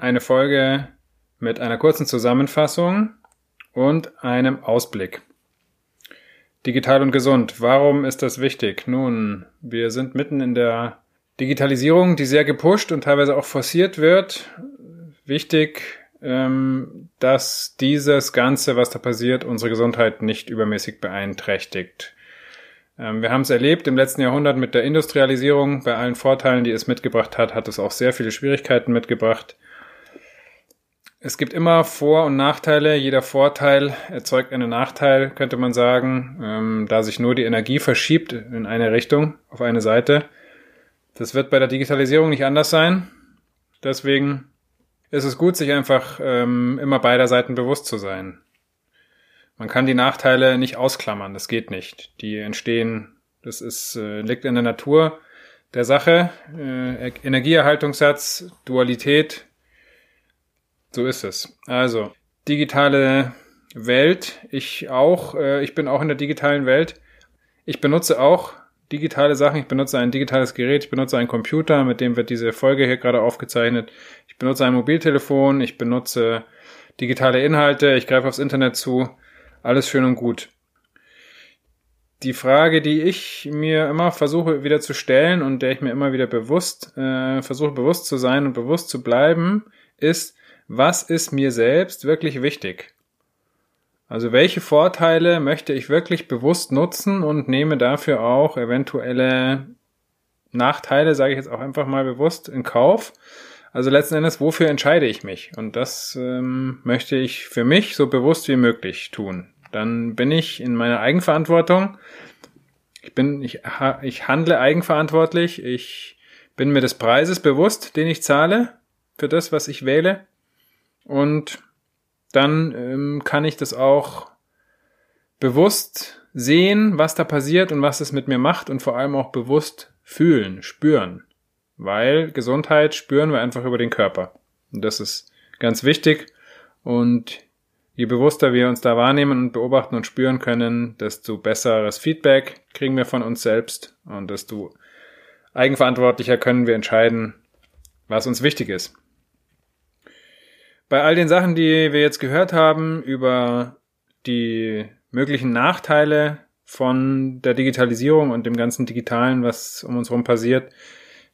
eine Folge mit einer kurzen Zusammenfassung und einem Ausblick. Digital und gesund. Warum ist das wichtig? Nun, wir sind mitten in der Digitalisierung, die sehr gepusht und teilweise auch forciert wird. Wichtig, ähm, dass dieses Ganze, was da passiert, unsere Gesundheit nicht übermäßig beeinträchtigt. Ähm, wir haben es erlebt im letzten Jahrhundert mit der Industrialisierung. Bei allen Vorteilen, die es mitgebracht hat, hat es auch sehr viele Schwierigkeiten mitgebracht. Es gibt immer Vor- und Nachteile. Jeder Vorteil erzeugt einen Nachteil, könnte man sagen, ähm, da sich nur die Energie verschiebt in eine Richtung, auf eine Seite. Das wird bei der Digitalisierung nicht anders sein. Deswegen ist es gut, sich einfach ähm, immer beider Seiten bewusst zu sein. Man kann die Nachteile nicht ausklammern, das geht nicht. Die entstehen, das ist, äh, liegt in der Natur der Sache. Äh, Energieerhaltungssatz, Dualität, so ist es. Also, digitale Welt, ich auch, äh, ich bin auch in der digitalen Welt. Ich benutze auch digitale Sachen, ich benutze ein digitales Gerät, ich benutze einen Computer, mit dem wird diese Folge hier gerade aufgezeichnet. Ich benutze ein Mobiltelefon, ich benutze digitale Inhalte, ich greife aufs Internet zu. Alles schön und gut. Die Frage, die ich mir immer versuche wieder zu stellen und der ich mir immer wieder bewusst äh, versuche bewusst zu sein und bewusst zu bleiben, ist, was ist mir selbst wirklich wichtig? Also welche Vorteile möchte ich wirklich bewusst nutzen und nehme dafür auch eventuelle Nachteile, sage ich jetzt auch einfach mal bewusst, in Kauf. Also letzten Endes, wofür entscheide ich mich? Und das ähm, möchte ich für mich so bewusst wie möglich tun. Dann bin ich in meiner Eigenverantwortung. Ich bin, ich, ich handle eigenverantwortlich. Ich bin mir des Preises bewusst, den ich zahle für das, was ich wähle. Und dann ähm, kann ich das auch bewusst sehen, was da passiert und was es mit mir macht und vor allem auch bewusst fühlen, spüren. Weil Gesundheit spüren wir einfach über den Körper. Und das ist ganz wichtig. Und je bewusster wir uns da wahrnehmen und beobachten und spüren können, desto besseres Feedback kriegen wir von uns selbst und desto eigenverantwortlicher können wir entscheiden, was uns wichtig ist. Bei all den Sachen, die wir jetzt gehört haben über die möglichen Nachteile von der Digitalisierung und dem ganzen Digitalen, was um uns herum passiert,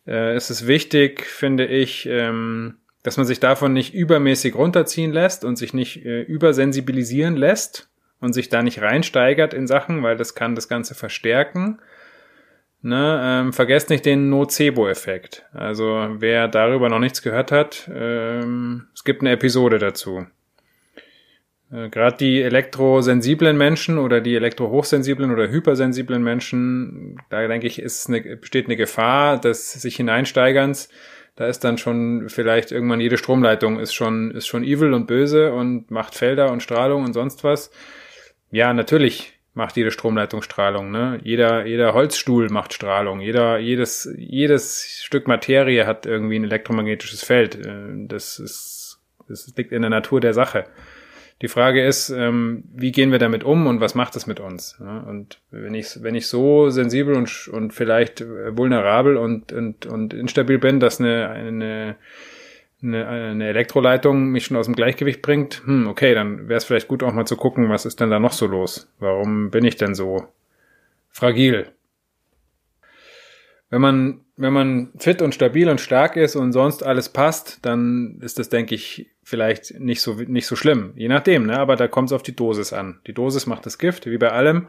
äh, ist es wichtig, finde ich, ähm, dass man sich davon nicht übermäßig runterziehen lässt und sich nicht äh, übersensibilisieren lässt und sich da nicht reinsteigert in Sachen, weil das kann das Ganze verstärken. Ne, ähm, vergesst nicht den Nocebo-Effekt. Also wer darüber noch nichts gehört hat, ähm, es gibt eine Episode dazu. Äh, Gerade die elektrosensiblen Menschen oder die elektrohochsensiblen oder hypersensiblen Menschen, da denke ich, ist eine, besteht eine Gefahr des sich hineinsteigerns. Da ist dann schon vielleicht irgendwann jede Stromleitung ist schon, ist schon evil und böse und macht Felder und Strahlung und sonst was. Ja, natürlich macht jede Stromleitung Strahlung, ne? Jeder, jeder Holzstuhl macht Strahlung. Jeder, jedes, jedes Stück Materie hat irgendwie ein elektromagnetisches Feld. Äh, das ist, das liegt in der Natur der Sache. Die Frage ist, ähm, wie gehen wir damit um und was macht es mit uns? Und wenn ich, wenn ich so sensibel und, und vielleicht vulnerabel und, und, und instabil bin, dass eine, eine eine, eine Elektroleitung mich schon aus dem Gleichgewicht bringt, hm, okay, dann wäre es vielleicht gut auch mal zu gucken, was ist denn da noch so los? Warum bin ich denn so fragil? Wenn man, wenn man fit und stabil und stark ist und sonst alles passt, dann ist das, denke ich, vielleicht nicht so, nicht so schlimm. Je nachdem, ne? Aber da kommt es auf die Dosis an. Die Dosis macht das Gift, wie bei allem.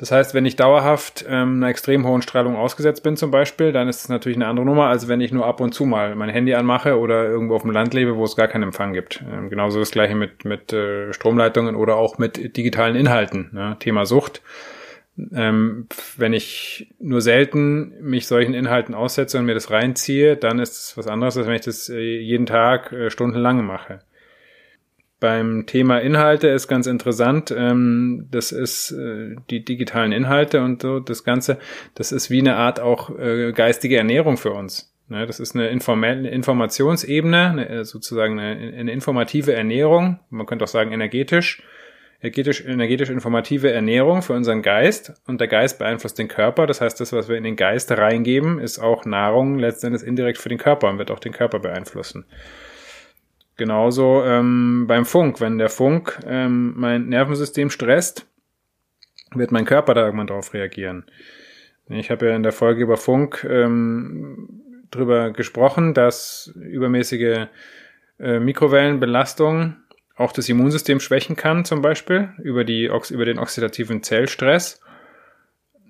Das heißt, wenn ich dauerhaft ähm, einer extrem hohen Strahlung ausgesetzt bin zum Beispiel, dann ist es natürlich eine andere Nummer, als wenn ich nur ab und zu mal mein Handy anmache oder irgendwo auf dem Land lebe, wo es gar keinen Empfang gibt. Ähm, genauso das gleiche mit, mit äh, Stromleitungen oder auch mit digitalen Inhalten. Ne? Thema Sucht. Ähm, wenn ich nur selten mich solchen Inhalten aussetze und mir das reinziehe, dann ist es was anderes, als wenn ich das äh, jeden Tag äh, stundenlang mache. Beim Thema Inhalte ist ganz interessant, ähm, das ist äh, die digitalen Inhalte und so, das Ganze, das ist wie eine Art auch äh, geistige Ernährung für uns. Ne, das ist eine informelle Informationsebene, eine, äh, sozusagen eine, eine informative Ernährung, man könnte auch sagen energetisch, energetisch, energetisch informative Ernährung für unseren Geist und der Geist beeinflusst den Körper. Das heißt, das, was wir in den Geist reingeben, ist auch Nahrung letztendlich indirekt für den Körper und wird auch den Körper beeinflussen. Genauso ähm, beim Funk. Wenn der Funk ähm, mein Nervensystem stresst, wird mein Körper da irgendwann drauf reagieren. Ich habe ja in der Folge über Funk ähm, drüber gesprochen, dass übermäßige äh, Mikrowellenbelastung auch das Immunsystem schwächen kann, zum Beispiel über, die, über den oxidativen Zellstress.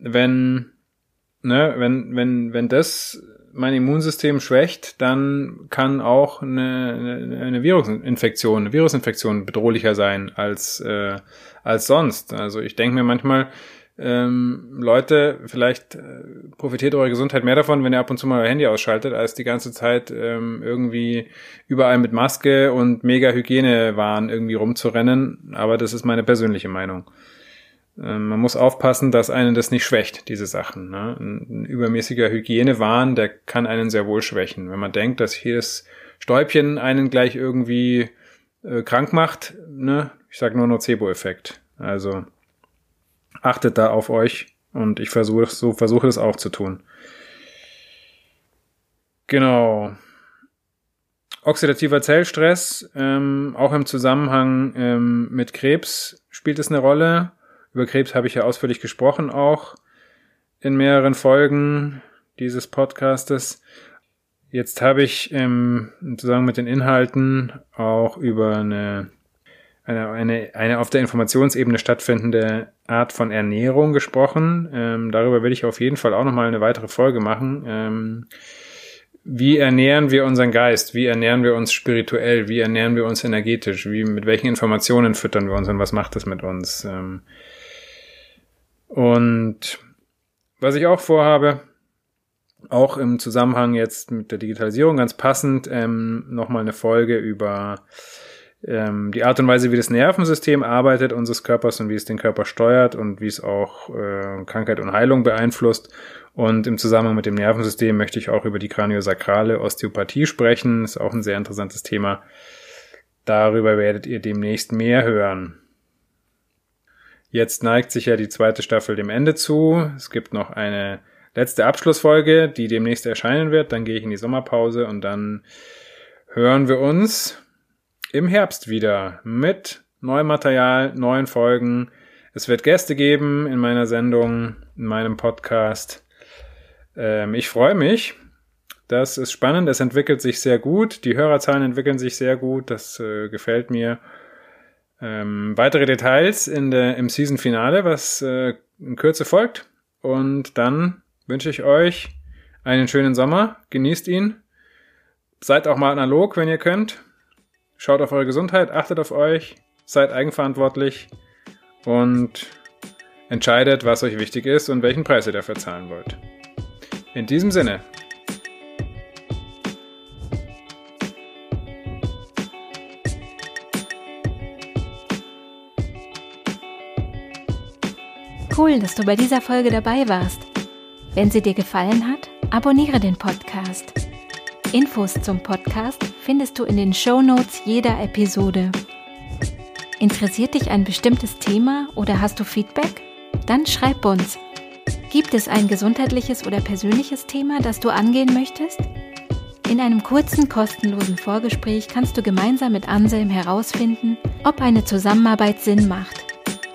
Wenn, ne, wenn, wenn, wenn das mein Immunsystem schwächt, dann kann auch eine, eine Virusinfektion, eine Virusinfektion bedrohlicher sein als, äh, als sonst. Also ich denke mir manchmal, ähm, Leute, vielleicht äh, profitiert eure Gesundheit mehr davon, wenn ihr ab und zu mal euer Handy ausschaltet, als die ganze Zeit ähm, irgendwie überall mit Maske und mega Hygienewahn irgendwie rumzurennen. Aber das ist meine persönliche Meinung. Ähm, man muss aufpassen, dass einen das nicht schwächt, diese Sachen. Ne? Ein, übermäßiger Hygienewahn, der kann einen sehr wohl schwächen. Wenn man denkt, dass jedes Stäubchen einen gleich irgendwie äh, krank macht, ne? ich sage nur Nocebo-Effekt. Also achtet da auf euch und ich versuche so versuche es auch zu tun. Genau. Oxidativer Zellstress, ähm, auch im Zusammenhang ähm, mit Krebs spielt es eine Rolle. Über Krebs habe ich ja ausführlich gesprochen, auch in mehreren Folgen dieses Podcastes. Jetzt habe ich ähm, zusammen mit den Inhalten auch über eine, eine, eine, eine auf der Informationsebene stattfindende Art von Ernährung gesprochen. Ähm, darüber werde ich auf jeden Fall auch nochmal eine weitere Folge machen. Ähm, wie ernähren wir unseren Geist? Wie ernähren wir uns spirituell? Wie ernähren wir uns energetisch? Wie, mit welchen Informationen füttern wir uns und was macht das mit uns? Ähm, und was ich auch vorhabe, auch im Zusammenhang jetzt mit der Digitalisierung ganz passend, ähm, nochmal eine Folge über ähm, die Art und Weise, wie das Nervensystem arbeitet unseres Körpers und wie es den Körper steuert und wie es auch äh, Krankheit und Heilung beeinflusst. Und im Zusammenhang mit dem Nervensystem möchte ich auch über die kraniosakrale Osteopathie sprechen. ist auch ein sehr interessantes Thema. Darüber werdet ihr demnächst mehr hören. Jetzt neigt sich ja die zweite Staffel dem Ende zu. Es gibt noch eine letzte Abschlussfolge, die demnächst erscheinen wird. Dann gehe ich in die Sommerpause und dann hören wir uns im Herbst wieder mit neuem Material, neuen Folgen. Es wird Gäste geben in meiner Sendung, in meinem Podcast. Ähm, ich freue mich. Das ist spannend. Es entwickelt sich sehr gut. Die Hörerzahlen entwickeln sich sehr gut. Das äh, gefällt mir. Ähm, weitere Details in der, im Season-Finale, was äh, in Kürze folgt. Und dann wünsche ich euch einen schönen Sommer. Genießt ihn. Seid auch mal analog, wenn ihr könnt. Schaut auf eure Gesundheit, achtet auf euch, seid eigenverantwortlich und entscheidet, was euch wichtig ist und welchen Preis ihr dafür zahlen wollt. In diesem Sinne, Cool, dass du bei dieser Folge dabei warst. Wenn sie dir gefallen hat, abonniere den Podcast. Infos zum Podcast findest du in den Show Notes jeder Episode. Interessiert dich ein bestimmtes Thema oder hast du Feedback? Dann schreib uns. Gibt es ein gesundheitliches oder persönliches Thema, das du angehen möchtest? In einem kurzen kostenlosen Vorgespräch kannst du gemeinsam mit Anselm herausfinden, ob eine Zusammenarbeit Sinn macht.